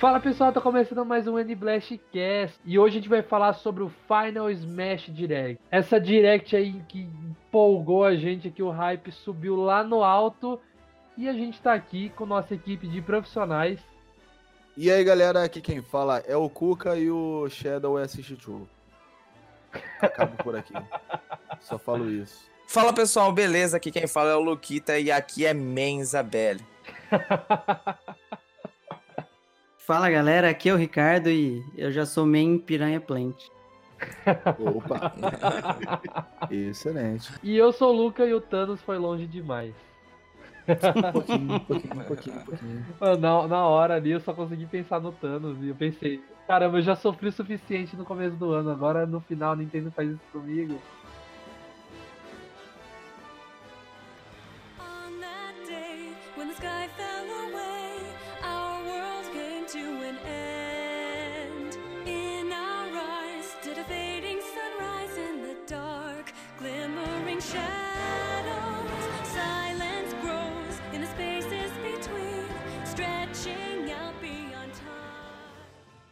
Fala pessoal, tá começando mais um N-Blast Cast e hoje a gente vai falar sobre o Final Smash Direct. Essa Direct aí que empolgou a gente aqui, o hype subiu lá no alto e a gente tá aqui com nossa equipe de profissionais. E aí, galera, aqui quem fala é o Cuca e o Shadow é True. Acabo por aqui. Só falo isso. Fala pessoal, beleza? Aqui quem fala é o Luquita e aqui é Menzabelli. Fala galera, aqui é o Ricardo e eu já sou main Piranha Plant. Opa! Excelente. E eu sou o Luca e o Thanos foi longe demais. Um pouquinho, um pouquinho, um pouquinho, um pouquinho. Mano, Na, na hora ali eu só consegui pensar no Thanos e eu pensei, caramba, eu já sofri o suficiente no começo do ano, agora no final a Nintendo faz isso comigo.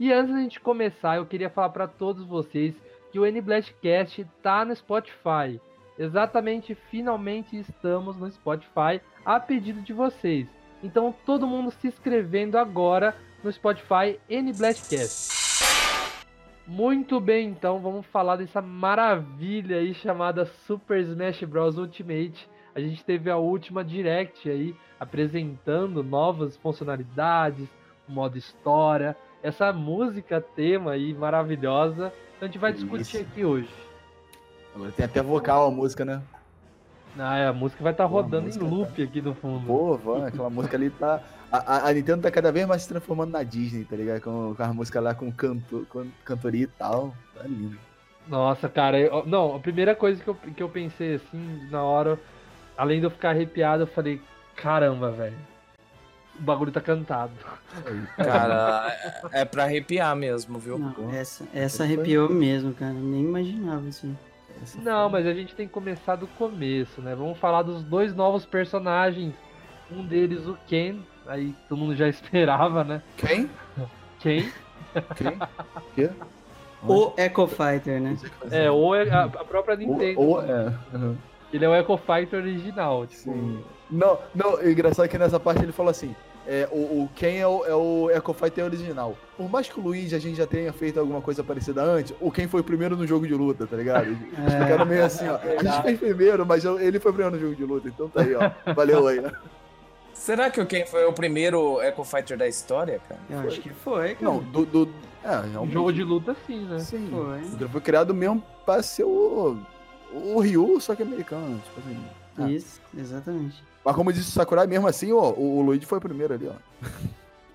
E antes da gente começar, eu queria falar para todos vocês que o N-Blastcast tá no Spotify. Exatamente, finalmente estamos no Spotify a pedido de vocês. Então, todo mundo se inscrevendo agora no Spotify N-Blastcast. Muito bem, então vamos falar dessa maravilha aí chamada Super Smash Bros Ultimate. A gente teve a última Direct aí apresentando novas funcionalidades, modo história, essa música tema aí maravilhosa. Então a gente vai discutir Isso. aqui hoje. Agora tem até vocal a música, né? Ah, é, a música vai estar a rodando em música loop aqui no fundo. Pô, van, aquela música ali tá. A, a- a Nintendo tá cada vez mais se transformando na Disney, tá ligado? Com, com a música lá com, canto, com cantoria e tal. Tá lindo. Nossa, cara, eu- não, a primeira coisa que eu, que eu pensei assim, na hora, além de eu ficar arrepiado, eu falei, caramba, velho. O bagulho tá cantado. Cara, é é pra arrepiar mesmo, viu? Não, essa, essa arrepiou mesmo, cara. Nem imaginava isso. aí. Essa Não, foi- mas a gente tem que começar do começo, né? Vamos falar dos dois novos personagens. Um deles, o Ken, aí todo mundo já esperava, né? Quem? Ken. Quem? Quê? O Echo Fighter, né? É, ou é a, a própria Nintendo. Ou, ou, é. uhum. Ele é o Echo Fighter original, tipo. Sim. Não, não, o engraçado é que nessa parte ele falou assim: é, o, o Ken é o, é o Echo Fighter original. Por mais que o Luigi a gente já tenha feito alguma coisa parecida antes, o Ken foi o primeiro no jogo de luta, tá ligado? Ficaram meio assim, ó. A gente fez primeiro, mas eu- ele foi o primeiro no jogo de luta, então tá aí, ó. Valeu aí, né? Será que o Ken foi o primeiro Echo Fighter da história, cara? Eu acho que foi, cara. Não, do. do é, Um realmente. jogo de luta, sim, né? Sim. Foi. Ele foi criado mesmo pra ser o. O Ryu, só que americano. Tipo assim. Ah. Isso, exatamente. Mas como disse o Sakurai, mesmo assim, ó, o, o Luigi foi o primeiro ali, ó.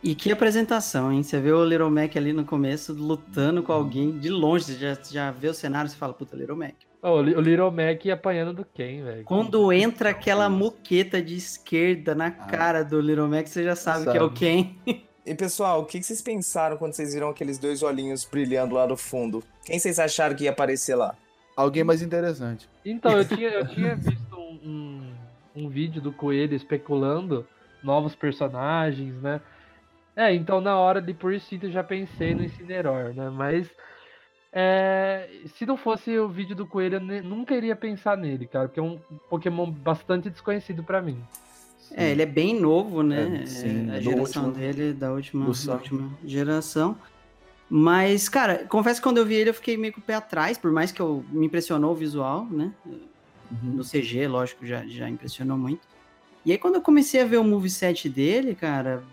E que apresentação, hein? Você vê o Little Mac ali no começo lutando com alguém de longe. Você já, já vê o cenário e você fala, puta, Little Mac. Ó, o Li- o Little Mac apanhando do Ken, velho. Quando entra aquela moqueta de esquerda na cara do Little Mac, você já sabe, que é o Sabe. Ken. E pessoal, o que que vocês pensaram quando vocês viram aqueles dois olhinhos brilhando lá no fundo? Quem vocês acharam que ia aparecer lá? Alguém mais interessante. Então, eu tinha, eu tinha visto um, um, um vídeo do Coelho especulando novos personagens, né? É, então na hora de por instinto eu já pensei no Incineroar, né? Mas é, se não fosse o vídeo do Coelho, eu nunca iria pensar nele, cara, porque é um Pokémon bastante desconhecido pra mim. É, ele é bem novo, né? É, sim, É, a geração último- dele da última, da última geração. Mas, cara, confesso que quando eu vi ele eu fiquei meio com o pé atrás, por mais que eu me impressionou o visual, né? Uhum. No CG, lógico, já, já impressionou muito. E aí quando eu comecei a ver o moveset dele, cara,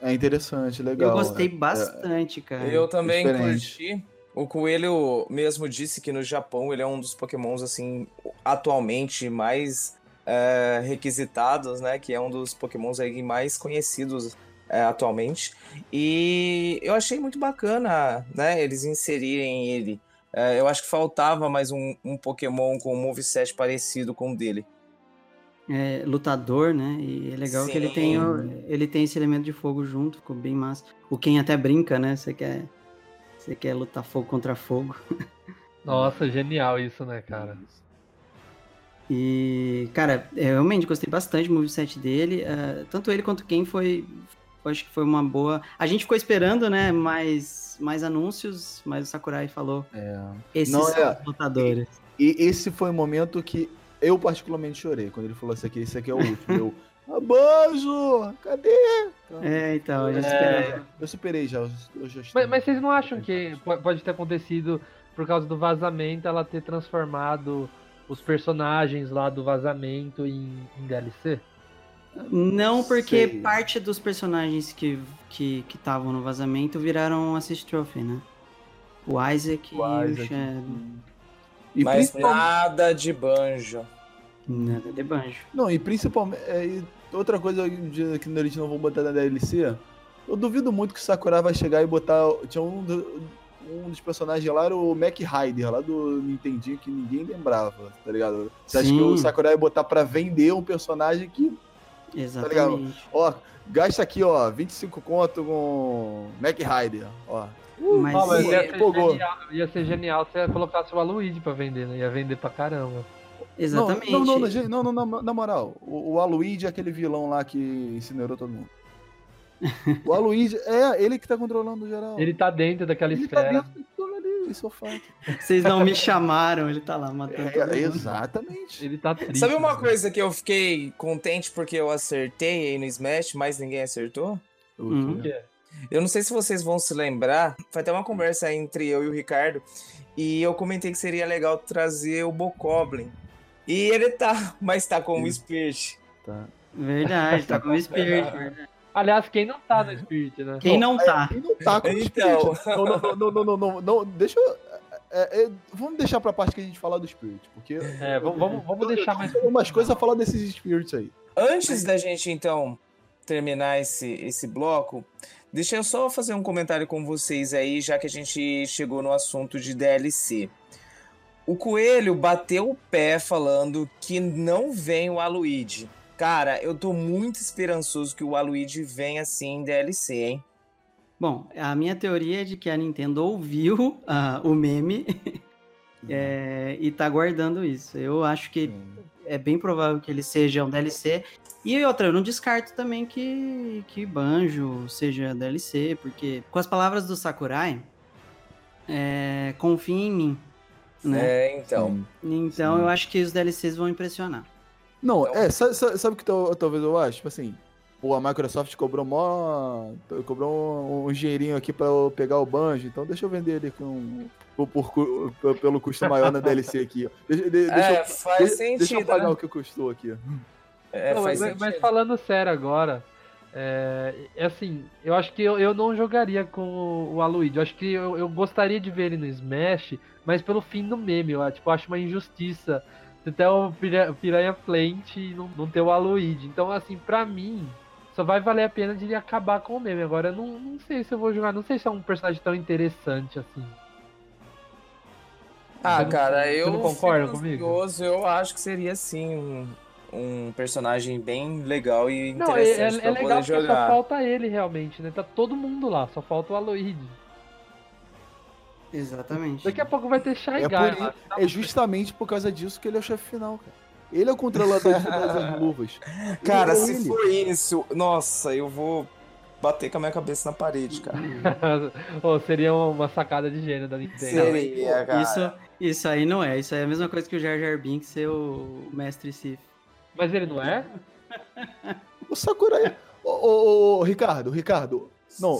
É interessante, legal. eu gostei é. bastante, cara. Eu também diferente. curti. O Coelho mesmo disse que no Japão ele é um dos pokémons, assim, atualmente mais é, requisitados, né? Que é um dos pokémons aí mais conhecidos é, atualmente. E eu achei muito bacana, né? Eles inserirem ele. É, eu acho que faltava mais um, um pokémon com um moveset parecido com o dele. é, lutador, né? E é legal que ele tem, o- Sim. ele tem esse elemento de fogo junto, ficou bem massa. O Ken até brinca, né? Você quer, você quer lutar fogo contra fogo. Nossa, genial isso, né, cara? E, cara, eu realmente gostei bastante do moveset dele. Uh, tanto ele quanto quem foi. Acho que foi uma boa. A gente ficou esperando, né? Mais, mais anúncios, mas o Sakurai falou. É. Esses Não, são é. os lutadores. E esse foi o momento que eu particularmente chorei, quando ele falou isso aqui, esse aqui é o último. eu, Abanjo! Cadê? Então, É, então, a gente É. esperava. Eu superei já. Eu já Mas, mas vocês não acham que po- pode ter acontecido por causa do vazamento ela ter transformado os personagens lá do vazamento em, em DLC? Não, porque Sei. parte dos personagens que que estavam no vazamento viraram assist trophy, né? O Isaac O e o Isaac. Shadow. E Mas principalmente. nada de banjo. Nada de banjo. Não, e principalmente. é, e outra coisa que eles não vão botar na DLC. Eu duvido muito que o Sakurai vai chegar e botar. Tinha um, do- um dos personagens lá, era o Mac Rider, lá do Nintendinho, que ninguém lembrava, tá ligado? Você acha que Sim. o Sakurai vai botar pra vender um personagem que Exatamente. Ó, gasta aqui, ó, 25 conto com Mac Rider, ó. Mas, Ah, mas e- ia, ser genial, ia ser genial se você colocasse o Aluigi pra vender, né? Ia vender pra caramba. exatamente. Não, não, não, não, não, na, na moral, o, o Aluigi é aquele vilão lá que incinerou todo mundo. O Aluigi, é, ele que tá controlando o geral. Ele tá dentro daquela Ele tá esfera. dentro de tudo ali, isso é fato. Vocês não me chamaram, ele tá lá matando. É, exatamente. Ele tá triste. Sabe uma né? coisa que eu fiquei contente porque eu acertei aí no Smash, mas ninguém acertou? Uhum. O quê? Eu não sei se vocês vão se lembrar, foi até uma conversa entre eu e o Ricardo, e eu comentei que seria legal trazer o Bokoblin. E ele tá, mas tá com o Spirit. Tá. Verdade, tá com o Spirit. verdade. Aliás, quem não tá no Spirit, né? Quem não tá? Ele não tá com o Então. Spirit. Não, não, não, não, não, não, não, deixa eu... é, é, vamos deixar pra parte que a gente falar do Spirit, porque... É, vamos, vamos, vamos deixar mais. Umas coisas a falar desses Spirits aí. Antes da gente, então, terminar esse, esse bloco, deixa eu só fazer um comentário com vocês aí, já que a gente chegou no assunto de DLC. O Coelho bateu o pé falando que não vem o Aluigi. Cara, eu tô muito esperançoso que o Aluigi venha sim em DLC, hein? Bom, a minha teoria é de que a Nintendo ouviu ah, o meme é, e tá guardando isso. Eu acho que é bem provável que ele seja um DLC. E outra, eu não descarto também que, que Banjo seja DLC, porque com as palavras do Sakurai, é, confia em mim. Né? É, então. Então sim. eu acho que os DLCs vão impressionar. Não, é, sabe, o que tal- talvez eu acho? Tipo assim, pô, a Microsoft cobrou mó. cobrou um, um dinheirinho aqui pra eu pegar o banjo, então deixa eu vender ele com, por, por pe- pelo custo maior na DLC aqui. ó. Deixa, de- deixa É, eu, faz de- sentido, deixa eu pagar né? o que custou aqui. É, Não, mas, mas falando sério agora, é, é assim, eu acho que eu, eu não jogaria com o, o. Eu acho que eu, eu gostaria de ver ele no Smash, mas pelo fim do meme. Eu tipo, acho uma injustiça até o Pira- Piranha Plant e não, não ter o Aluigi. Então, assim, pra mim, só vai valer a pena de ele acabar com o meme. Agora, eu não, não sei se eu vou jogar, não sei se é um personagem tão interessante assim. Ah, não- cara, você eu não concorda fico comigo? ansioso, eu acho que seria sim um, um personagem bem legal e Não, é, é, interessante é pra legal poder porque só jogar. falta ele realmente, né? Tá todo mundo lá, só falta o Aloyd. Exatamente. Daqui a pouco vai ter Shy É, Guy por lá. é justamente por causa disso que ele é o chefe final, cara. Ele é o controlador de todas as luvas. Cara, Ele- se ele. for isso, nossa, eu vou bater com a minha cabeça na parede, cara. Pô, seria uma sacada de gênio da Nintendo. Seria, cara. Isso, isso aí não é. Isso aí é a mesma coisa que o Jar Jar Binks ser o mestre Sif. Mas ele não é? O Sakurai. Ô, ô, ô, ô, Ricardo, Ricardo. Não,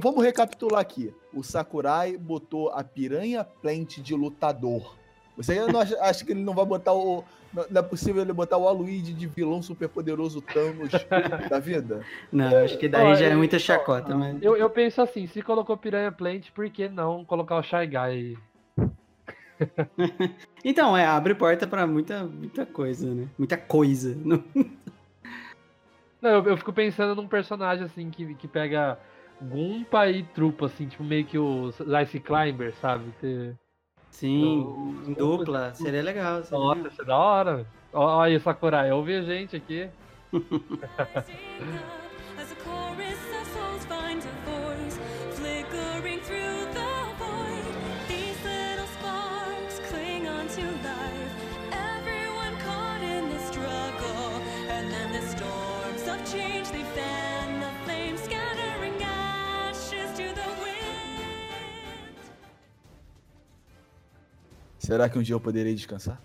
vamos recapitular aqui. O Sakurai botou a piranha plant de lutador. Você não acha, acha que ele não vai botar o. Não é possível ele botar o Aluigi de vilão superpoderoso Thanos da vida? Não, acho que daí Ó, já é muita chacota, mas. Eu, eu penso assim, se colocou Piranha Plant, por que não colocar o Shy Guy? Então, é, abre porta pra muita, muita coisa, né? Muita coisa. Não- Não, eu, eu fico pensando num personagem assim que, que pega Gumpa e Trupa, assim, tipo meio que o Ice Climber, sabe? Você- Sim, Eu- em dupla, seria legal. seria Nossa, legal. isso é da hora. ó aí, Sakurai, ouve a gente aqui. Será que um dia eu poderei descansar?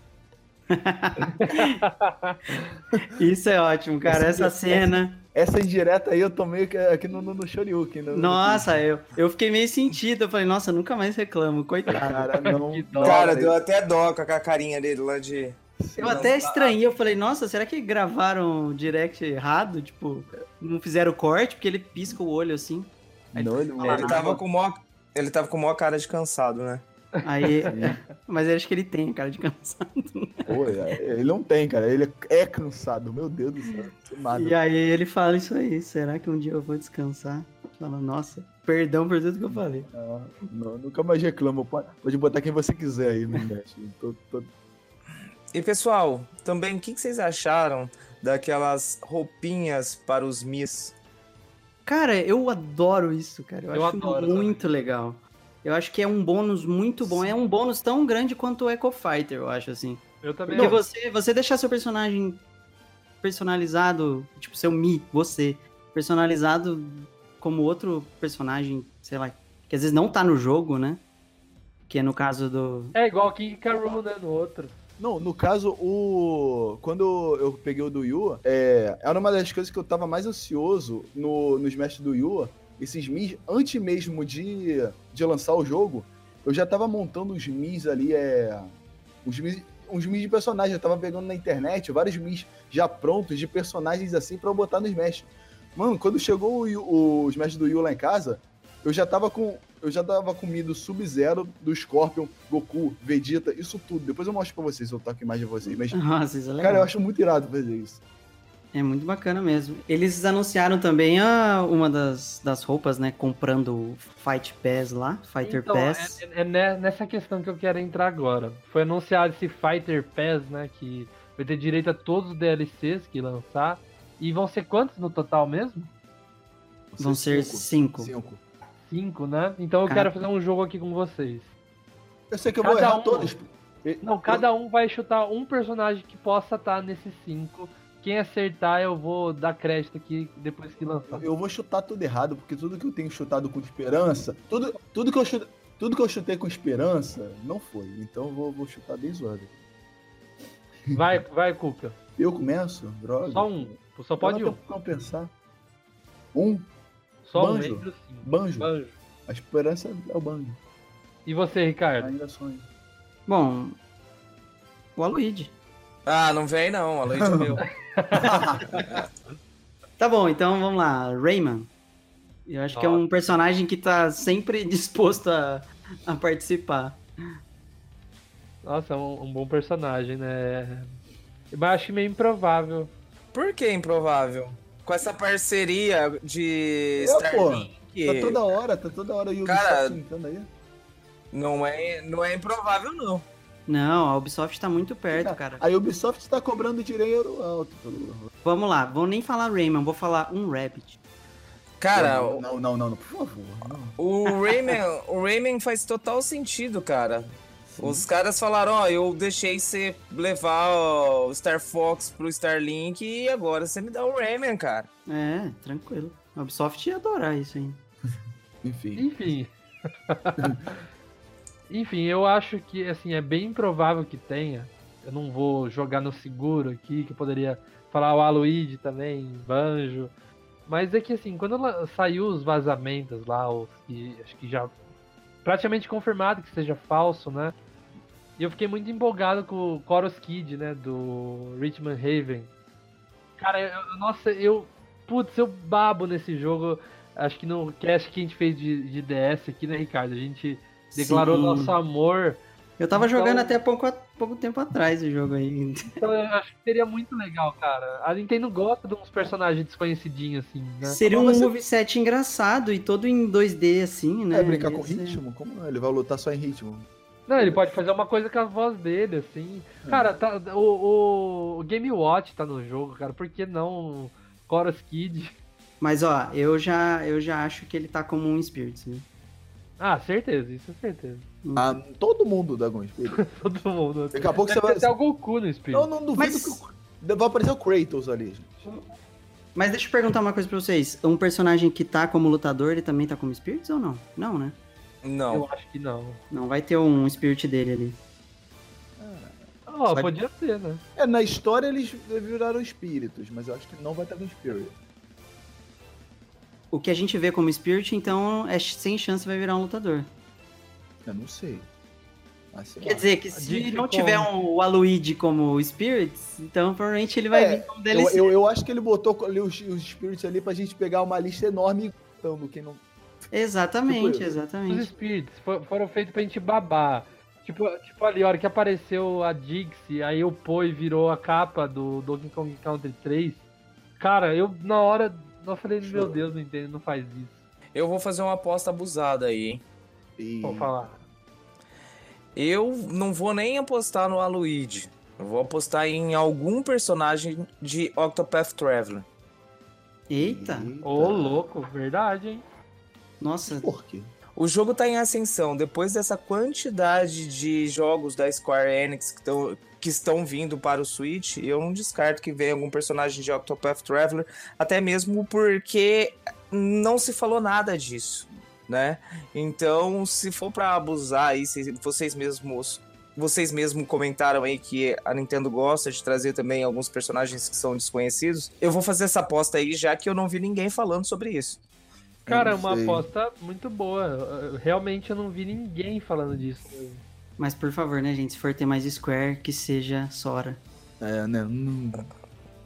Isso é ótimo, cara. Essa cena. Essa indireta aí eu tô meio que aqui no, no, no Shoryuken. no- no- Nossa, eu, eu fiquei meio sentido. Eu falei, nossa, nunca mais reclamo, coitado. Cara, não. Cara, deu até dó com a carinha dele lá de. Eu até estranhei, eu falei, nossa, será que gravaram o direct errado? Tipo, não fizeram corte, porque ele pisca o olho assim. Não, ele, Ah, Ele tava com mó. Ele tava com maior cara de cansado, né? Aí. mas eu acho que ele tem cara de cansado. Pô, ele não tem, cara. Ele é cansado. Meu Deus do céu. E aí ele fala isso aí. Será que um dia eu vou descansar? Fala, nossa, perdão por tudo que eu falei. Não, não, nunca mais reclamo. Pode, botar quem você quiser aí no chat. Tô- tô- E pessoal, também o que que vocês acharam daquelas roupinhas para os Miss? Cara, eu adoro isso, cara. Eu, Eu acho adoro muito legal. Eu acho que é um bônus muito bom. É um bônus tão grande quanto o Echo Fighter, eu acho, assim. Eu também. Porque você, você deixar seu personagem personalizado, tipo, seu Mi, você, personalizado como outro personagem, sei lá, que às vezes não tá no jogo, né? Que é no caso do. É igual King Karu, né? No outro. Não, no caso, o. Quando eu peguei o do Yu, é... era uma das coisas que eu tava mais ansioso no, no Smash do Yu. Esses Mis, antes mesmo de, de lançar o jogo, eu já tava montando os Mis ali, é. Os Mis, uns Mis de personagem. Eu tava pegando na internet vários Mis já prontos de personagens assim pra eu botar no Smash. Mano, quando chegou o, o Smash do Yu lá em casa, eu já tava com. Eu já tava comido Sub-Zero, do Scorpion, Goku, Vegeta, isso tudo. Depois eu mostro pra vocês, eu toco imagem de vocês. Mas, Nossa, é cara, eu acho muito irado fazer isso. É muito bacana mesmo. Eles anunciaram também a, uma das, das roupas, né? Comprando o Fight Pass lá, Fighter então, Pass. É, é ne- nessa questão que eu quero entrar agora. Foi anunciado esse Fighter Pass, né? Que vai ter direito a todos os DLCs que lançar. E vão ser quantos no total mesmo? Vão ser cinco. Cinco. Cinco, né? Então eu Cara. quero fazer um jogo aqui com vocês. Eu sei que eu vou Cada errar um. todos. Não, cada um vai chutar um personagem que possa estar nesses cinco. Quem acertar, eu vou dar crédito aqui depois que lançar. Eu vou chutar tudo errado, porque tudo que eu tenho chutado com esperança, tudo, tudo, que, eu chute, tudo que eu chutei com esperança, não foi. Então eu vou, vou chutar bem zoado. Vai, vai, Cuca. Eu começo? Droga. Só um. Só pode um. pra pensar. Um, Só um Banjo. os cinco. banjo. Banjo. A esperança é o banjo. E você, Ricardo? Ainda sonho. Bom, o Aloyd. Ah, não vem não, a noite é meu. Tá bom, então vamos lá. Rayman. Eu acho que é um personagem que tá sempre disposto a, a participar. Nossa, é um, um bom personagem, né? Mas acho meio improvável. Por que improvável? Com essa parceria de É, pô. Starlink, Tá toda hora, tá toda hora o Ubisoft Cara- aí. não, é, não é improvável, não. Não, a Ubisoft tá muito perto, cara. A Ubisoft tá cobrando dinheiro alto. pelo- Vamos lá, vou nem falar Rayman, vou falar um Rabbit. Cara, não, não, não, não, não, por favor. Não. o Rayman, o Rayman faz total sentido, cara. Os caras falaram, ó, eu deixei você levar o Star Fox pro Starlink e agora você me dá o Rayman, cara. É, tranquilo. A Ubisoft ia adorar isso aí. Enfim. Enfim. Enfim, eu acho que assim, é bem improvável que tenha. Eu não vou jogar no seguro aqui, que eu poderia falar o Aloyd também, Banjo. Mas é que assim, quando saiu os vazamentos lá, os que acho que já praticamente confirmado que seja falso, né? E eu fiquei muito empolgado com o Chorus Kid, né? Do Richmond Haven. Cara, eu- nossa, eu. Putz, eu babo nesse jogo. Acho que no cast que a gente fez de, de DS aqui, né, Ricardo? A gente declarou Sim. nosso amor. Eu tava Então- jogando até pouco, pouco tempo atrás o jogo aí. Então eu acho que seria muito legal, cara. A Nintendo gosta de uns personagens desconhecidinhos, assim, né? Seria um Mas você- moveset engraçado e todo em 2D assim, né? É brincar com ser- ritmo? Como é? Ele vai lutar só em ritmo. Não, ele pode fazer uma coisa com a voz dele, assim. Cara, tá, o, o Game Watch tá no jogo, cara. Por que não Chorus Kid? Mas ó, eu já, eu já acho que ele tá como um Spirit, né? Ah, certeza, isso é certeza. Ah, todo mundo da Gon Spirit. Todo mundo. Daqui a pouco Deve você ter vai. até o Goku no Spirit. Eu não duvido Mas- que o- vai aparecer o Kratos ali, gente. Mas deixa eu perguntar uma coisa pra vocês. Um personagem que tá como lutador, ele também tá como Spirits ou não? Não, né? Não. Eu acho que não. Não, vai ter um Spirit dele ali. Ó, Vai- podia ser, né? É, na história eles viraram espíritos, mas eu acho que não vai estar com Spirit. O que a gente vê como Spirit, então, é sem chance vai virar um lutador. Eu não sei. Mas sei Quer lá. dizer que A se não como- tiver um, o Aluigi como Spirits, então provavelmente ele vai É, vir como Eu, DLC. eu, eu acho que ele botou ali os, os Spirits ali pra gente pegar uma lista enorme e contando quem não. Exatamente, Tipo, Os exatamente. Spirits fo- foram feitos pra gente babar. Tipo, tipo ali, a hora que apareceu a Dixie, aí o Poi virou a capa do Donkey Kong Country 3. Cara, eu na hora eu falei, meu. Deus, não entendo, não faz isso. Eu vou fazer uma aposta abusada aí, hein? E... Vou falar. Eu não vou nem apostar no Aluigi. Eu vou apostar em algum personagem de Octopath Traveler. Eita, Ô, louco, verdade, hein? nossa, Por quê? O jogo tá em ascensão. Depois dessa quantidade de jogos da Square Enix que, tão, que estão vindo para o Switch, eu não descarto que venha algum personagem de Octopath Traveler, até mesmo porque não se falou nada disso, né? Então, se for para abusar aí, vocês mesmos vocês mesmos comentaram aí que a Nintendo gosta de trazer também alguns personagens que são desconhecidos. Eu vou fazer essa aposta aí, já que eu não vi ninguém falando sobre isso. Cara, é uma sei. aposta muito boa. Realmente eu não vi ninguém falando disso. mas por favor, né, gente, se for ter mais Square, que seja Sora. É, né? Não...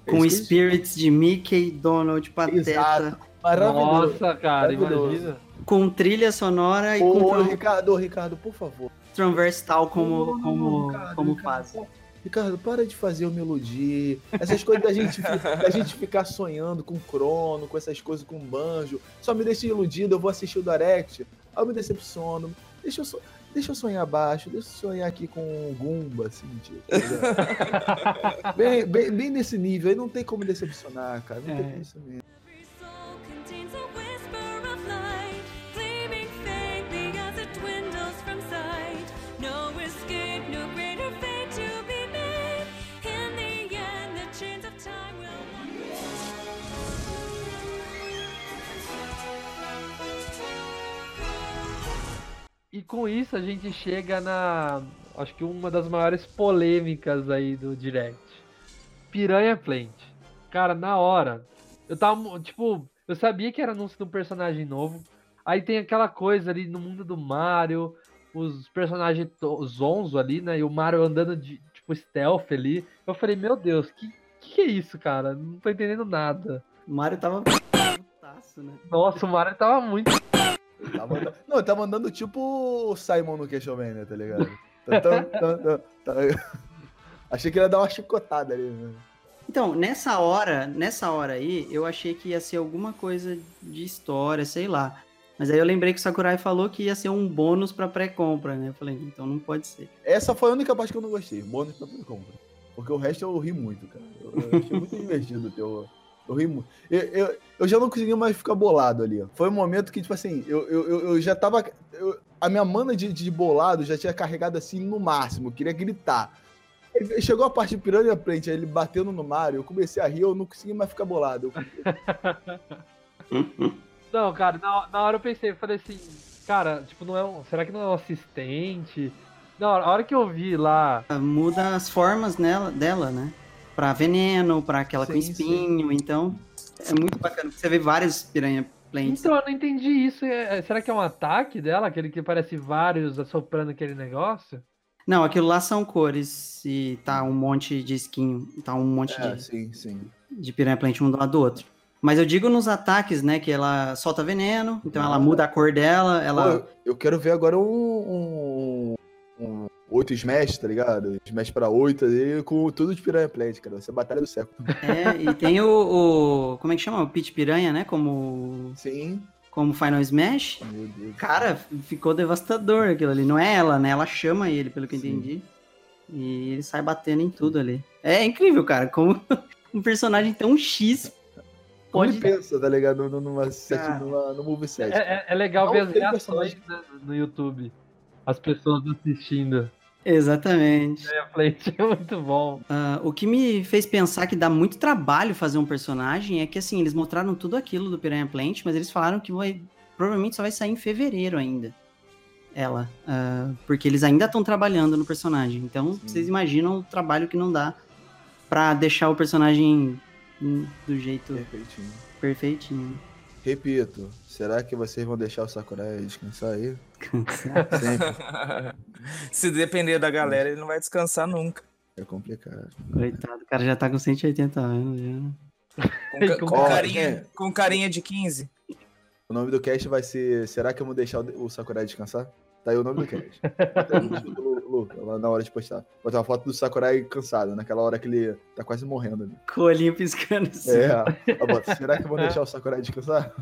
Com que- Spirits de Mickey, Donald, Pateta, Exato. Maravilhoso. Nossa, cara, Maravilhoso. imagina. com trilha sonora e Ô, com ô, Ricardo, Ricardo, por favor. Tron Versatile como, como, como Ricardo, fase. Ricardo, para de fazer o melodia. Essas coisas da gente, da gente ficar sonhando com crono, com essas coisas com banjo. Só me deixa iludido, eu vou assistir o Direct. Aí eu me decepciono. Deixa eu, so- deixa eu sonhar baixo, deixa eu sonhar aqui com o Gumba, assim, tipo. tá bem, bem, bem nesse nível, aí não tem como decepcionar, cara. Não É. tem como isso mesmo. E com isso a gente chega na. Acho que uma das maiores polêmicas aí do Direct. Piranha Plant. Cara, na hora. Eu tava. Tipo, eu sabia que era anúncio de um personagem novo. Aí tem aquela coisa ali no mundo do Mario. Os personagens zonzo ali, né? E o Mario andando de tipo stealth ali. Eu falei, meu Deus, que, que é isso, cara? Não tô entendendo nada. O Mario tava putaço, né? Nossa, o Mario tava muito. Tava andando- não, ele tava andando tipo o Simon no Castlevania, tá ligado? Tá- tá- tá- tá- tá- Achei que ele ia dar uma chicotada ali, né? Então, nessa hora, nessa hora aí, eu achei que ia ser alguma coisa de história, sei lá. Mas aí eu lembrei que o Sakurai falou que ia ser um bônus pra pré-compra, né? Eu falei, então não pode ser. Essa foi a única parte que eu não gostei, bônus pra compra. Porque o resto eu ri muito, cara. Eu, eu achei muito divertido o teu. Eu ri muito. Eu, eu, eu já não conseguia mais ficar bolado ali. Foi um momento que, tipo assim, eu, eu, eu- eu já tava. eu- a minha mana de, de bolado já tinha carregado assim no máximo. Eu queria gritar. Ele- Chegou a parte de piranha frente, aí ele batendo no Mario, eu comecei a rir, eu não consegui mais ficar bolado. Não, cara, na, na hora eu pensei, eu falei assim, cara, tipo, não é um. Será que não é um assistente? Não, a hora que eu vi lá. Muda as formas nela, dela, né? Pra veneno, pra aquela com Sim, sim. espinho, então é muito bacana. Você vê vários piranha plants. Então, eu não entendi isso. é- é- será que é um ataque dela? Aquele que parece vários assoprando aquele negócio? Não, aquilo lá são cores e tá um monte de skin, tá um monte É, de, sim, sim. de piranha plant um do lado do outro. Mas eu digo nos ataques, né, que ela solta veneno, então ela muda a cor dela, ela... eu, eu quero ver agora um, um, um outro Smash, tá ligado? Smash pra 8 ali, com tudo de Piranha Plant, cara. Vai ser a batalha do século. É, e tem o, o- como é que chama? O Pit Piranha, né, como, Sim. como Final Smash. Meu Deus. Cara, ficou devastador aquilo ali. Não é ela, né, ela chama ele, pelo que eu Sim. entendi. E ele sai batendo em tudo ali. É incrível, cara, como um personagem tão X Como pode... ele pensa, tá ligado? No- Numa set, Cara. numa, no moveset. É, é- é legal Não ver as reações né, no YouTube. As pessoas assistindo. Exatamente. Piranha Plant é muito bom. Ah, o que me fez pensar que dá muito trabalho fazer um personagem é que, assim, eles mostraram tudo aquilo do Piranha Plant, mas eles falaram que vai, provavelmente só vai sair em fevereiro ainda. Ela. Ah, porque eles ainda estão trabalhando no personagem. Então, Sim. vocês imaginam o trabalho que não dá pra deixar o personagem do jeito Perfeitinho. perfeitinho. Repito, será que vocês vão deixar o Sakurai descansar aí? Sempre. Se depender da galera, ele não vai descansar nunca. É complicado. Coitado, o cara já tá com 180 anos. Já. Com, ca- Com com carinha. carinha, com carinha de 15. O nome do cast vai ser Será que eu vou deixar o Sakurai descansar? Tá aí o nome do cast. Na hora de postar. Botar uma foto do Sakurai cansado, naquela hora que ele tá quase morrendo ali. Com o olhinho piscando assim. É. Bota, Será que eu vou deixar o Sakurai descansar?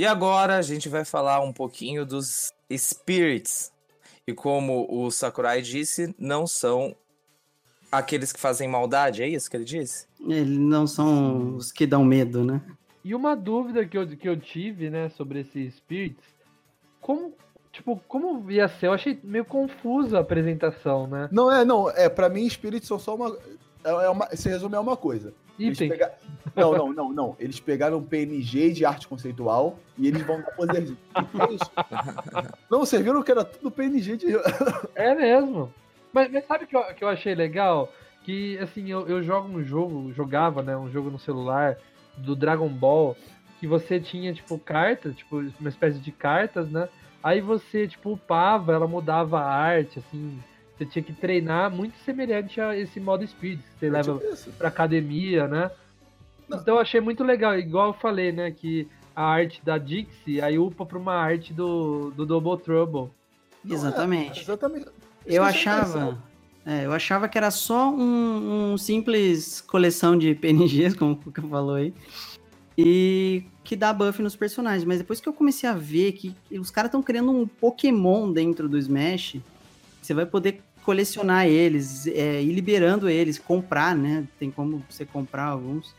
E agora a gente vai falar um pouquinho dos spirits. E como o Sakurai disse, não são aqueles que fazem maldade, é isso que ele disse? Eles não são os que dão medo, né? E uma dúvida que eu, que eu tive, né, sobre esses spirits, como, tipo, como ia ser? Eu achei meio confusa a apresentação, né? Não, é, não. É, pra mim, espíritos são só uma. É é uma se resume a uma coisa. Item. pega- Não, não, não, não. Eles pegaram PNG de arte conceitual e eles vão dar poderzinho. Isso. Não, vocês viram que era tudo PNG de. É mesmo. Mas, mas sabe o que eu, que eu achei legal? Que, assim, eu, eu jogo um jogo, jogava, né, um jogo no celular do Dragon Ball, que você tinha, tipo, cartas, tipo, uma espécie de cartas, né? Aí você, tipo, upava, ela mudava a arte, assim, você tinha que treinar muito semelhante a esse modo Speed, que você leva Tipo pra academia, né? Não. Então eu achei muito legal, igual eu falei, né, que a arte da Dixie, aí upa pra uma arte do, do Double Trouble. Não, é, Exatamente. exatamente. Eu achava. É, eu achava que era só um, um simples coleção de PNGs, como o Cuca falou aí. E que dá buff nos personagens. Mas depois que eu comecei a ver que os caras estão criando um Pokémon dentro do Smash, você vai poder colecionar eles, é, ir liberando eles, comprar, né? Tem como você comprar alguns.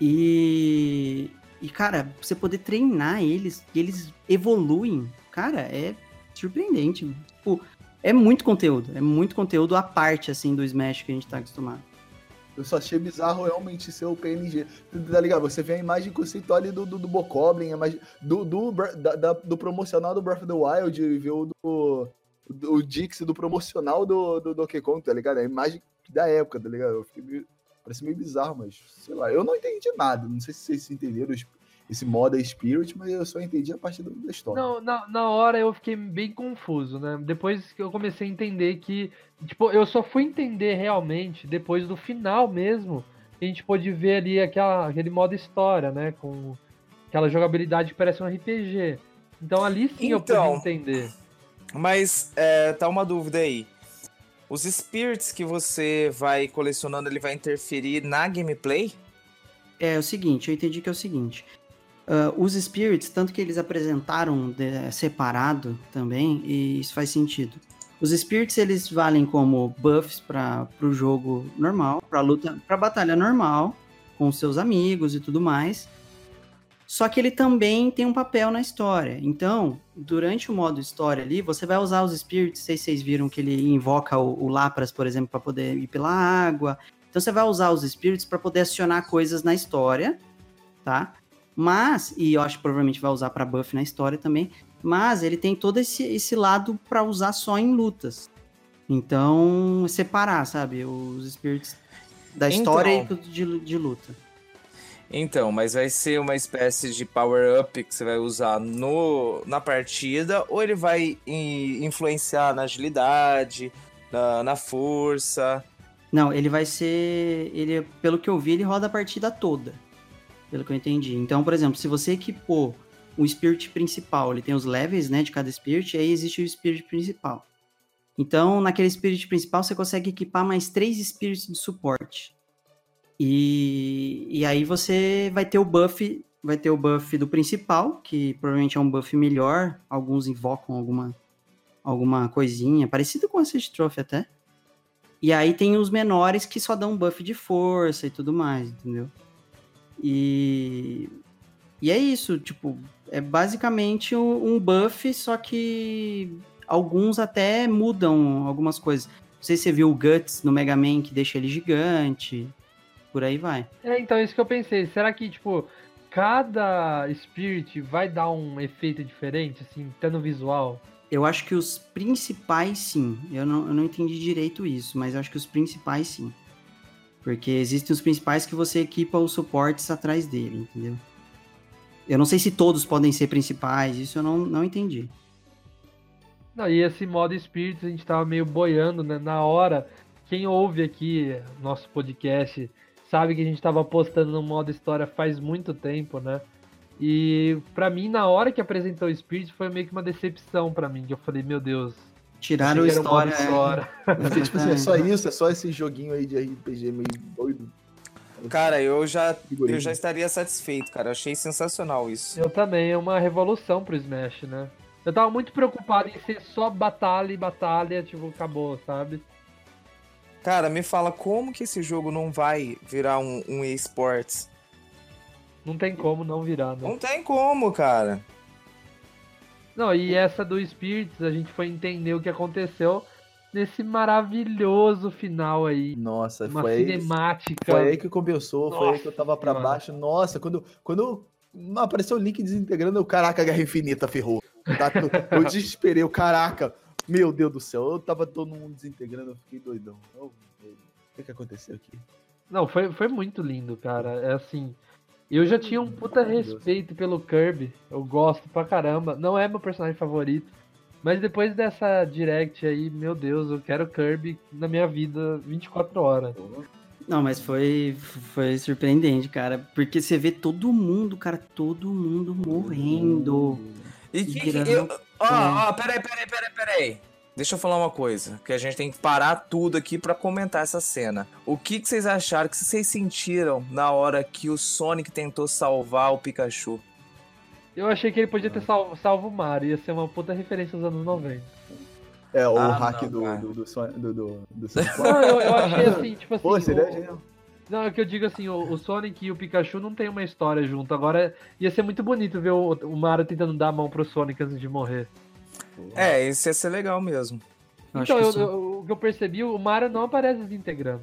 E, e cara, você poder treinar eles, e eles evoluem, cara, é surpreendente. Tipo, é muito conteúdo, é muito conteúdo à parte, assim, do Smash que a gente tá acostumado. Eu só achei bizarro realmente ser o PNG. Tá ligado? Você vê a imagem conceitual ali do, do, do Bokoblin, a imagem do, do, da- da- do promocional do Breath of the Wild e ver o do, do Dix do promocional do, do Donkey Kong, tá ligado? É a imagem da época, tá ligado? Eu fiquei meio, parece meio bizarro, mas sei lá. Eu não entendi nada. Não sei se vocês entenderam esse- modo Spirit, mas eu só entendi a parte do- da história. Não, na, na hora eu fiquei bem confuso, né? Depois que eu comecei a entender que. Tipo, eu só fui entender realmente depois do final mesmo. que A gente pôde ver ali aquela, aquele modo história, né? Com aquela jogabilidade que parece um RPG. Então ali sim eu Então. pude entender. Mas é, tá uma dúvida aí. Os spirits que você vai colecionando, ele vai interferir na gameplay? É o seguinte, eu entendi que é o seguinte. ah, os Spirits, tanto que eles apresentaram de- separado também, e isso faz sentido. Os Spirits, eles valem como buffs para o jogo normal, para luta, para batalha normal, com seus amigos e tudo mais. Só que ele também tem um papel na história. Então, durante o modo história ali, você vai usar os Spirits, sei se vocês viram que ele invoca o, o Lapras, por exemplo, para poder ir pela água. Então você vai usar os Spirits para poder acionar coisas na história, tá? Mas, e eu acho que provavelmente vai usar para buff na história também, mas ele tem todo esse, esse lado para usar só em lutas. Então, separar, sabe? Os Spirits da história Então. e de, de luta. Então, mas vai ser uma espécie de power-up que você vai usar no, na partida, ou ele vai in- influenciar na agilidade, na, na força? Não, ele vai ser. Ele, pelo que eu vi, ele roda a partida toda. Pelo que eu entendi. Então, por exemplo, se você equipou o Spirit principal, ele tem os levels, né, de cada Spirit, aí existe o Spirit principal. Então, naquele Spirit principal, você consegue equipar mais três Spirits de suporte. E, e aí você vai ter o buff, vai ter o buff do principal, que provavelmente é um buff melhor. Alguns invocam alguma, alguma coisinha, parecido com Assist Trophy até. E aí tem os menores que só dão buff de força e tudo mais, entendeu? E, e é isso, tipo, é basicamente um buff, só que alguns até mudam algumas coisas. Não sei se você viu o Guts no Mega Man que deixa ele gigante, por aí vai. É, então, isso que eu pensei. Será que, tipo, cada Spirit vai dar um efeito diferente, assim, até no visual? Eu acho que os principais sim. Eu não, eu não entendi direito isso, mas eu acho que os principais sim. Porque existem os principais que você equipa os suportes atrás dele, entendeu? Eu não sei se todos podem ser principais, isso eu não, não entendi. Não, e esse modo Spirits a gente tava meio boiando, né? Na hora, quem ouve aqui nosso podcast sabe que a gente tava postando no modo história faz muito tempo, né? E para mim, na hora que apresentou o Spirit, foi meio que uma decepção para mim, que eu falei, meu Deus. Tiraram a história. É. história. Porque, tipo assim, é só isso, é só esse joguinho aí de RPG meio doido. Cara, eu já, eu já estaria satisfeito, cara. Eu achei sensacional isso. Eu também, é uma revolução pro Smash, né? Eu tava muito preocupado em ser só batalha e batalha, tipo, acabou, sabe? Cara, me fala como que esse jogo não vai virar um, um eSports? Não tem como não virar, né? Não tem como, cara. Não, e essa do Spirits, a gente foi entender o que aconteceu nesse maravilhoso final aí. Nossa, Uma foi aí, cinemática. foi aí que começou, foi aí que eu tava pra Nossa baixo. Nossa, quando, quando apareceu o link desintegrando, eu, caraca, Guerra Infinita ferrou. Tá eu desesperei, eu, caraca, meu Deus do céu, eu tava todo mundo desintegrando, eu fiquei doidão. Eu, eu, o que que aconteceu aqui? Não, foi, foi muito lindo, cara. É assim. Eu já tinha um puta Meu Deus. respeito pelo Kirby. Eu gosto pra caramba. Não é meu personagem favorito. Mas depois dessa direct aí, meu Deus, eu quero Kirby na minha vida 24 horas. Não, mas foi, foi surpreendente, cara. Porque você vê todo mundo, cara, todo mundo morrendo. E Virando- eu... Ó, ó, peraí, peraí, peraí, peraí. Deixa eu falar uma coisa, que a gente tem que parar tudo aqui pra comentar essa cena. O que, que vocês acharam, o que vocês sentiram na hora que o Sonic tentou salvar o Pikachu? Eu achei que ele podia ter salvo, salvo o Mario. Ia ser uma puta referência aos anos 90. É, o Ah, hack não, do, cara. do, do, Son- do, do, do Sonic. Não, eu, eu achei assim, tipo assim. Pô, seria o- genial. Não, é que eu digo assim, o, o Sonic e o Pikachu não tem uma história junto. Agora ia ser muito bonito ver o, o Mario tentando dar a mão pro Sonic antes de morrer. É, isso ia ser legal mesmo. Eu então, que eu- eu- o que eu percebi, o Mario não aparece desintegrando.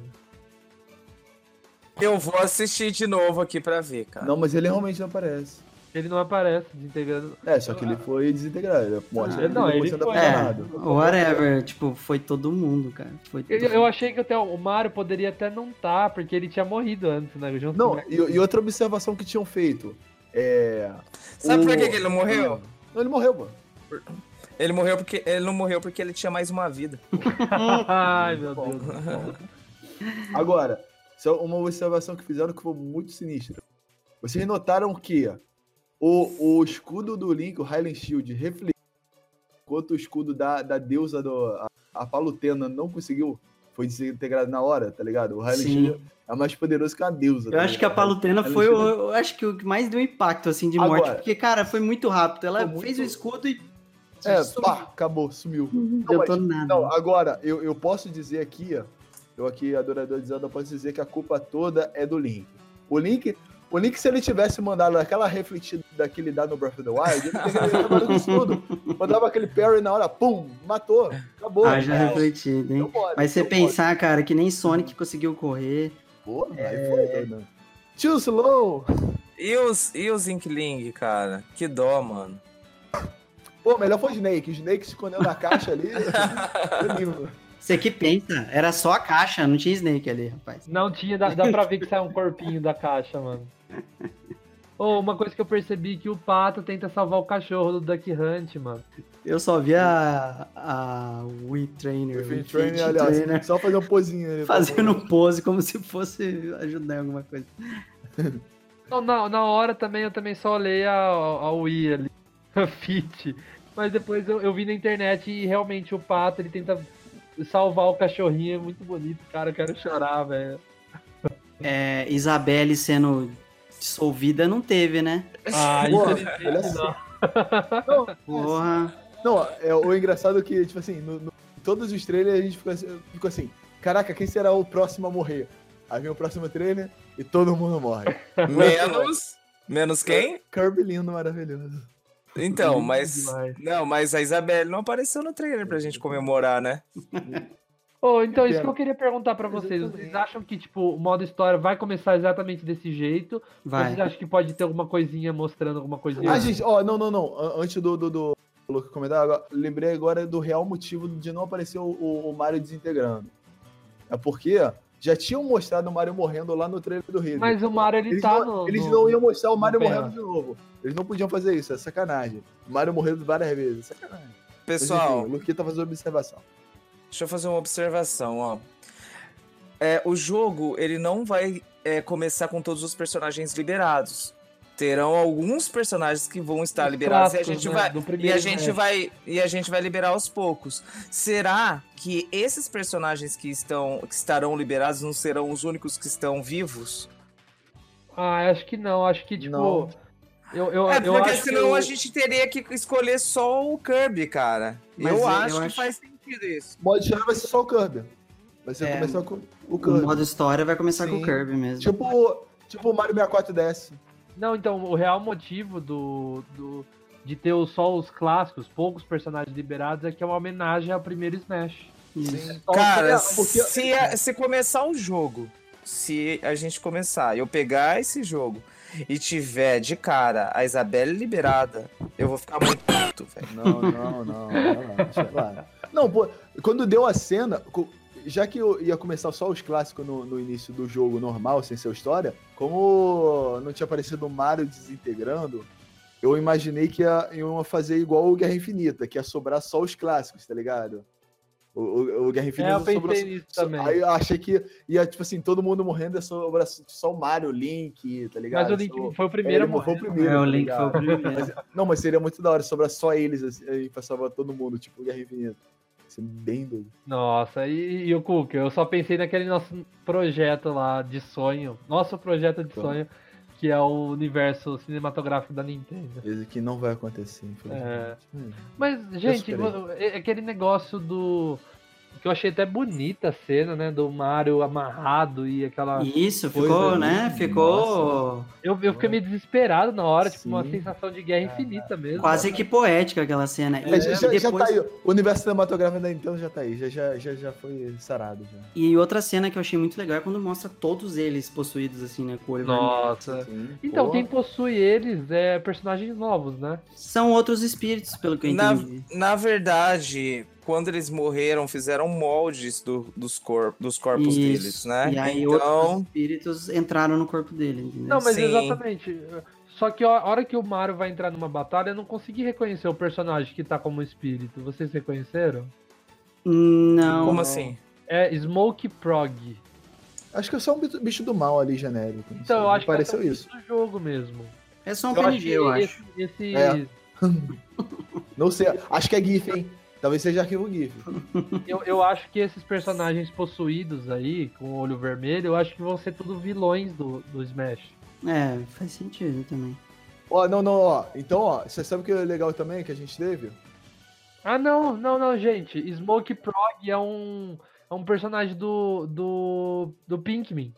Eu vou assistir de novo aqui pra ver, cara. Não, mas ele realmente não aparece. Ele não aparece desintegrando. É, só que ele foi desintegrado. Ele mostra Ah, não, ele ele sendo foi. É, whatever. Tipo, foi todo mundo, cara. Foi Eu, eu achei que até o Mario poderia até não estar, porque ele tinha morrido antes, né? Junto Não, e, e outra observação que tinham feito. É. Sabe o- por que, que ele não morreu? Não, ele morreu, mano. Ele morreu porque ele não morreu porque ele tinha mais uma vida. Ai, meu Deus. Agora, só uma observação que fizeram que foi muito sinistra. Vocês notaram que o, o escudo do Link, o Highland Shield, refletiu enquanto o escudo da, da deusa do. A, a Palutena não conseguiu. Foi desintegrado na hora, tá ligado? O Highland Sim. Shield é mais poderoso que a deusa. Eu tá acho que a? Palutena Highland foi, o, eu acho que o que mais deu impacto, assim, de morte. Agora- porque, cara, foi muito rápido. Ela muito- fez o escudo e. É, sumiu. pá, acabou, sumiu. Não Não, mas- nada. Não, agora, eu, eu posso dizer aqui, ó, eu aqui, adorador de Zelda, posso dizer que a culpa toda é do Link. O Link, o Link se ele tivesse mandado aquela refletida que ele dá no Breath of the Wild, ele teria acabado com isso tudo. Mandava aquele parry na hora, pum, matou, acabou. Ah, já É, refletido, hein? pode, Mas você não pode. pensar, cara, que nem Sonic conseguiu correr. Pô, aí foi, doido. Too slow. E os, e os Inkling, cara? Que dó, mano. Pô, melhor foi o Snake. O Snake se escondeu na caixa ali. Você que pensa, era só a caixa, não tinha Snake ali, rapaz. Não tinha, dá, dá pra ver que sai um corpinho da caixa, mano. Ô, uma coisa que eu percebi que o pato tenta salvar o cachorro do Duck Hunt, mano. Eu só vi a, a Wii Trainer, O Wii Fit Trainer, Fit aliás, Trainer só fazer um pozinho ali. fazendo pose como se fosse ajudar em alguma coisa. Não, na, na hora também, eu também só olhei a, a Wii ali, a Fit. Mas depois eu, eu vi na internet e realmente o pato, ele tenta salvar o cachorrinho, é muito bonito, cara, eu quero chorar, velho. É, Isabelle sendo dissolvida não teve, né? Ah, Pô, infelizmente olha não. só. Não, Porra. não, é, o engraçado é que, tipo assim, no, no- em todos os trailers a gente ficou assim, ficou assim, caraca, quem será o próximo a morrer? Aí vem o próximo trailer e todo mundo morre. Menos. Menos quem? Kirby lindo, maravilhoso. Então, mas. demais. Não, mas a Isabelle não apareceu no trailer pra gente comemorar, né? Ô, então, isso que eu queria perguntar pra vocês. Vocês acham que, tipo, o modo história vai começar exatamente desse jeito? Ou Vai. Vocês acham que pode ter alguma coisinha mostrando alguma coisinha? Ah, gente, ó, não, não, não. An- Antes do, do, do Luca comentar, agora, lembrei agora do real motivo de não aparecer o, o, o Mario desintegrando. É porque já tinham mostrado o Mario morrendo lá no trailer do Rio. Mas o Mario, ele Eles, tá não, no... eles não iam mostrar o Mario morrendo de novo. Eles não podiam fazer isso, é sacanagem. O Mario morrendo várias vezes, é sacanagem. Mas, Pessoal, enfim, o Luquita tá fazendo observação. Deixa eu fazer uma observação, ó. É, o jogo, ele não vai é, começar com todos os personagens liberados. Terão alguns personagens que vão estar Os liberados e a gente né, vai e a gente Smash. vai e a gente vai liberar aos poucos. Será que esses personagens que estão que estarão liberados não serão os únicos que estão vivos? Ah, acho que não. Acho que, tipo... Não. Eu, eu, é eu porque acho senão que o- a gente teria que escolher só o Kirby, cara. Mas eu, eu acho que acho- faz sentido isso. O modo história vai ser só o Kirby. Vai ser É, começar com o O Kirby. modo história vai começar com Sim. o Kirby mesmo. Tipo, tipo o Mario 64 DS. Não, então, o real motivo do, do de ter os- só os clássicos, poucos personagens liberados, é que é uma homenagem ao primeiro Smash. Só Cara, que- porque- se, se começar o jogo, se a gente começar, eu pegar esse jogo e tiver de cara a Isabelle liberada, eu vou ficar muito puto, velho. Não, não, não, não, não, deixa lá. Não, pô, quando deu a cena, já que eu ia começar só os clássicos no, no início do jogo normal, sem ser história, como não tinha aparecido o Mario desintegrando, eu imaginei que ia, iam fazer igual o Guerra Infinita, que ia sobrar só os clássicos, tá ligado? O, o- o Guerra É, Infinita eu pensei sobrou- nisso também. Aí eu achei que ia, tipo assim, todo mundo morrendo, ia sobrar só o Mario, o Link, tá ligado? Mas o Link foi o primeiro a foi o primeiro. É, o tá Link ligado? foi o primeiro. Mas- não, mas seria muito da hora sobrar só eles assim, aí pra salvar todo mundo, tipo Guerra Infinita. É bem doido. Nossa, e, e o Cook, eu só pensei naquele nosso projeto lá de sonho, nosso projeto de Como? sonho, que é o universo cinematográfico da Nintendo. Esse que não vai acontecer, infelizmente. Hum. Mas, gente, vo- é- aquele negócio do. Que eu achei até bonita a cena, né? Do Mario amarrado e aquela. Isso, Coisa ficou, linda, né? Ficou Eu, eu fiquei meio desesperado na hora, tipo, uma Sim. sensação de guerra infinita mesmo. quase que poética aquela cena. E, É, já, já- e já depois, tá aí. O universo cinematográfico da Nintendo já tá aí. Já, já, já, já foi sarado. Já. e outra cena que eu achei muito legal é quando mostra todos eles possuídos, assim, né? Com o olho. Nossa. Sim, Então, pô. quem possui eles é personagens novos, né? São outros espíritos, pelo que eu Na, entendi. na verdade, quando eles morreram, fizeram moldes do- dos, cor, dos corpos deles, né? E aí outros então, espíritos entraram no corpo dele, entendeu? Não, mas Sim. exatamente. Só que a hora que o Mario vai entrar numa batalha, eu não consegui reconhecer o personagem que tá como espírito. Vocês reconheceram? Não. como assim? É Smoke Prog. Acho que é só um bicho- do mal ali, genérico. não Então, sei, eu acho Pareceu que é isso. do jogo mesmo. É só um PNG, eu acho. esse, esse- É. Não sei. Acho que é GIF, hein? Talvez seja arquivo GIF. eu, eu acho que esses personagens possuídos aí, com o olho vermelho, eu acho que vão ser tudo vilões do, do Smash. É, faz sentido também. Ó, não, não, ó. Então, ó, você sabe o que é legal também que a gente teve? Ah, não, não, não, gente. Smoke Prog é um, é um personagem do, do, do Pinkmin.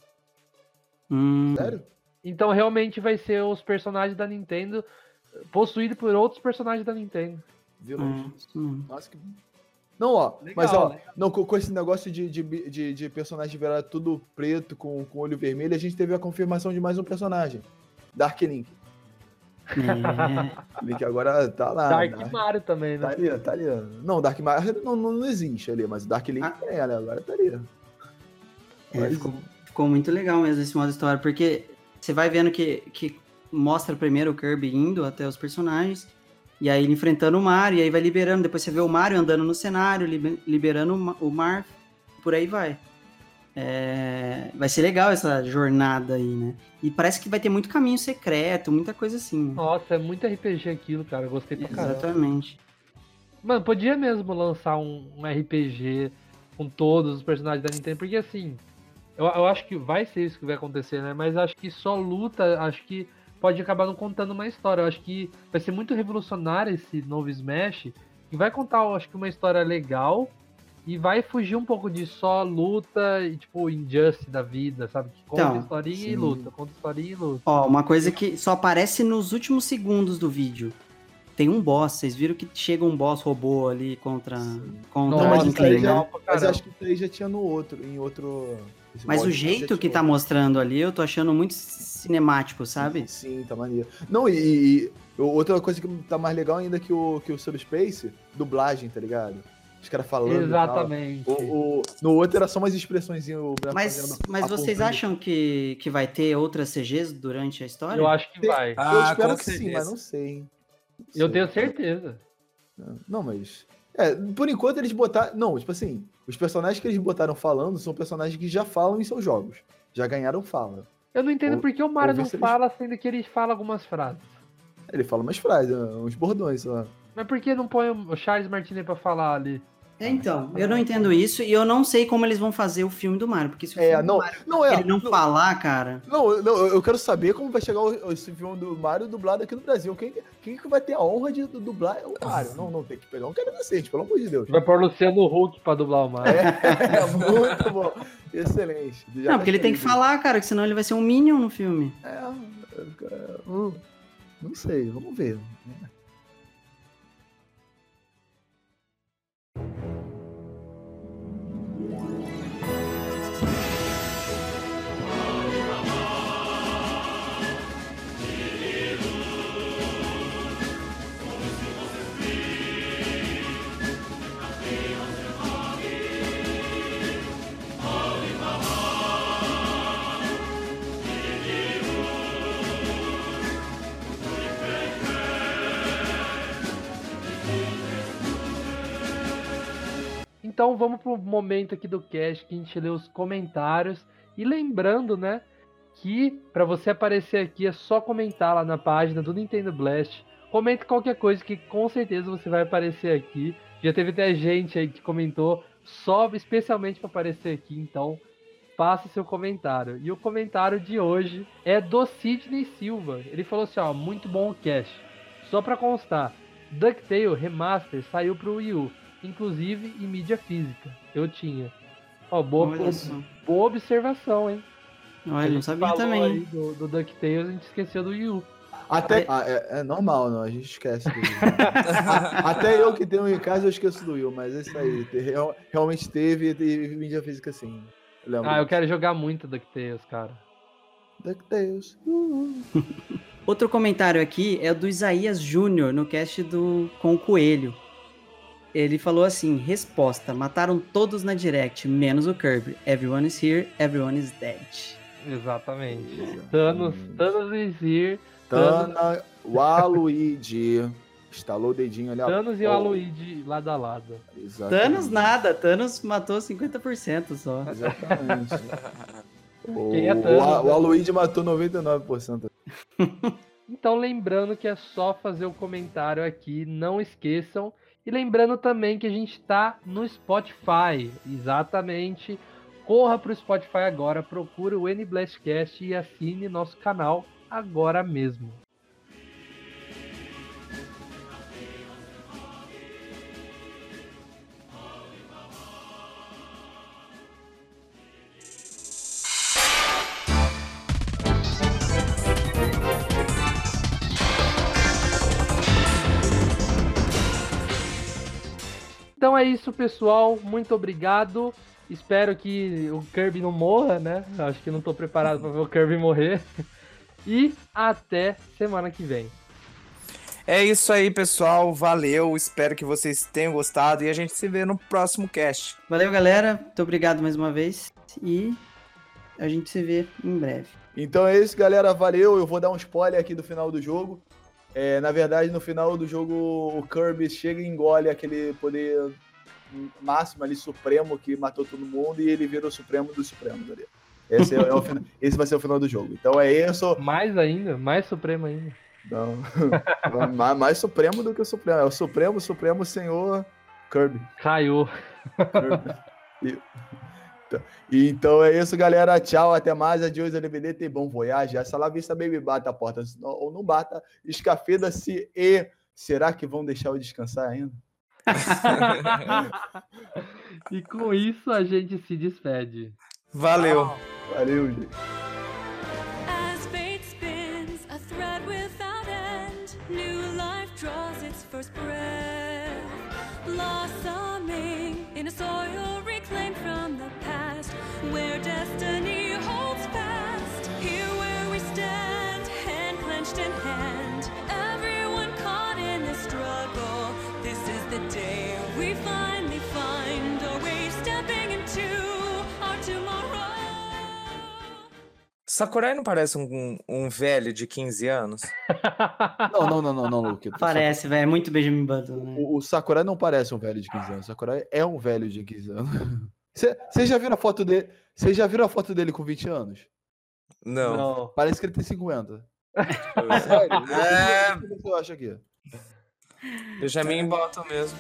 Hum, Sério? Então realmente vai ser os personagens da Nintendo possuído por outros personagens da Nintendo. Vilões. é. Nossa, que. Não, ó, Legal, mas ó, legal. não, com, com esse negócio de, de, de, de personagem virar tudo preto com, com olho vermelho, a gente teve a confirmação de mais um personagem. Dark Link. É, Link agora tá lá. Dark Dark- Mario também, Tá né? ali, tá ali. Não, Dark Mario não, não, não existe ali, mas o Dark Link Ah. ela, agora tá ali. é, ficou, ficou muito legal mesmo esse modo história, porque você vai vendo que, que mostra primeiro o Kirby indo até os personagens, e aí ele enfrentando o Mario, e aí vai liberando, depois você vê o Mario andando no cenário, libe- liberando o Ma- o Marth, por aí vai. É, vai ser legal essa jornada aí, né? E parece que vai ter muito caminho secreto, muita coisa assim. né? Nossa, é muito RPG aquilo, cara. Eu gostei pra caramba. Exatamente. Mano, podia mesmo lançar um, um RPG com todos os personagens da Nintendo, porque assim, Eu, eu acho que vai ser isso que vai acontecer, né? Mas acho que só luta, acho que pode acabar não contando uma história. Eu acho que vai ser muito revolucionário esse novo Smash. E vai contar, eu acho que uma história legal. E vai fugir um pouco de só luta e, tipo, injustice da vida, sabe? Que conta Então, historinha e sim. luta, conta historinha e luta. Ó, uma coisa que só aparece nos últimos segundos do vídeo. Tem um boss, vocês viram que chega um boss robô ali contra, contra Nossa, isso aí Inkling, já- né? Mas acho que isso aí já tinha no outro, em outro. Mas o jeito que tá mostrando ali, eu tô achando muito cinemático, sabe? Sim, tá maneiro. Não, e, e- outra coisa que tá mais legal ainda que o, que o Subspace, dublagem, tá ligado? Os caras falando. Exatamente. O, o- no outro era só umas expressões. Mas, mas vocês acham que, que vai ter outras CGs durante a história? Eu acho que vai. Eu Ah, espero que sim, certeza. mas não sei. Não Eu sei. tenho certeza. Não, mas. É, por enquanto eles botaram. Não, tipo assim, os personagens que eles botaram falando são personagens que já falam em seus jogos. Já ganharam fala. Eu não entendo Ou- por que o Mario não eles- fala, sendo que ele fala algumas frases. Ele fala umas frases, uns bordões, lá. Mas por que não põe o Charles Martinet pra falar ali? É, então, eu não entendo isso e eu não sei como eles vão fazer o filme do Mario, porque se o É, filme do não, Mario não é. ele não não- falar, cara, Não, não, eu quero saber como vai chegar o- esse filme do Mario dublado aqui no Brasil. Quem, quem que vai ter a honra de du- dublar é o Mario? Não, não, tem que pegar um cara decente, pelo amor de Deus. Vai pôr Luciano Huck pra dublar o Mario. É, muito bom. Excelente. Já não, porque ele tem que falar, cara, que senão ele vai ser um Minion no filme. É, é, hum, não sei, vamos ver. Então vamos pro momento aqui do cast que a gente lê os comentários. E lembrando, né, que para você aparecer aqui é só comentar lá na página do Nintendo Blast. Comente qualquer coisa que com certeza você vai aparecer aqui. Já teve até gente aí que comentou só especialmente para aparecer aqui, então passe seu comentário. E o comentário de hoje é do Sidney Silva. Ele falou assim, ó, muito bom o cast. Só para constar, DuckTale Remaster saiu pro Wii U, inclusive em mídia física. Eu tinha. Ó, boa, Olha só. boa observação, hein? Olha, não sabia falou também. aí do, do DuckTales, a gente esqueceu do Wii U. Até, ah, é, é normal, não, a gente esquece do Will. A- Até eu que tenho em casa eu esqueço do Will, mas é isso aí. real- realmente teve, teve mídia física sim. Eu. Ah, eu quero jogar muito DuckTales, cara. DuckTales. Outro comentário aqui é do Isaías Júnior no cast do com o Coelho. Ele falou assim: resposta: mataram todos na direct, menos o Kirby. Everyone is here, everyone is dead. Exatamente. Thanos. Thanos is here. Tana, Waluigi. Estalou o dedinho ali. ó. Thanos e o Aluigi lado a lado. Exatamente. Thanos nada, Thanos matou 50% só. Exatamente. o, Quem é o, Thanos, o né? Aluigi matou 99%. Então, lembrando que é só fazer o comentário aqui, não esqueçam. E lembrando também que a gente tá no Spotify, exatamente. Corra pro Spotify agora, procure o N Blastcast e assine nosso canal agora mesmo. Então é isso, pessoal. Muito obrigado. Espero que o Kirby não morra, né? Acho que não tô preparado para ver o Kirby morrer. E até semana que vem. É isso aí, pessoal. Valeu. Espero que vocês tenham gostado e a gente se vê no próximo cast. Valeu, galera. Muito obrigado mais uma vez. E a gente se vê em breve. Então é isso, galera. Valeu. Eu vou dar um spoiler aqui do final do jogo. É, na verdade, no final do jogo, o Kirby chega e engole aquele poder máximo ali, supremo, que matou todo mundo, e ele vira o supremo dos supremos ali. Esse, é, é o final, esse vai ser o final do jogo. Então é isso. Mais ainda, mais supremo ainda. Então, mais, mais supremo do que o supremo. É o supremo, supremo senhor Kirby. Caiu. Kirby. Então, é isso, galera. Tchau, até mais. Adiós, LBD. tem bom voyage. Essa lá vista, baby, bata a porta. Ou não bata. Escafeda-se e... Será que vão deixar eu descansar ainda? e com isso a gente se despede. Valeu. Valeu, gente. Sakurai não parece um, um velho de 15 anos? não, não, não, não, não, Luke. Parece, velho. É muito Benjamin Button. Né? O, o, Sakurai não parece um velho de 15 anos. O Sakurai é um velho de 15 anos. Vocês já viram a foto dele? Vocês já viram a foto dele com 20 anos? Não. não. Parece que ele tem 50. É sério? É... O que você acha aqui? Benjamin Button mesmo.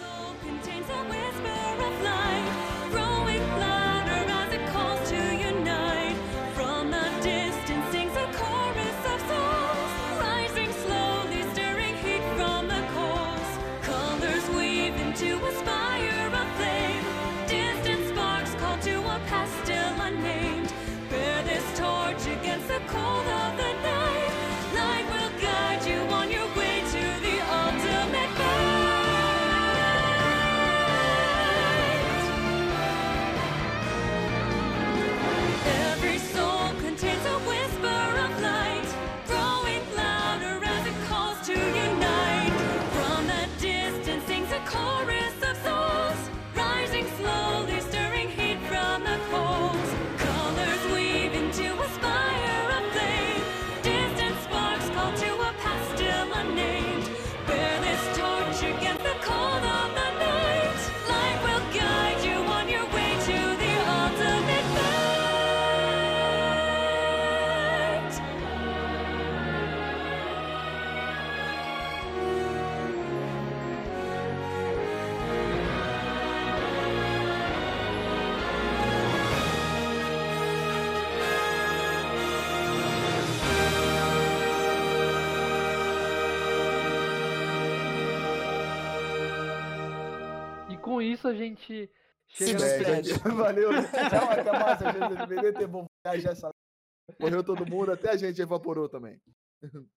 a gente chega Se. Valeu. Né? Tchau, até mais. A gente deveria ter bom essa. Morreu todo mundo, até a gente evaporou também.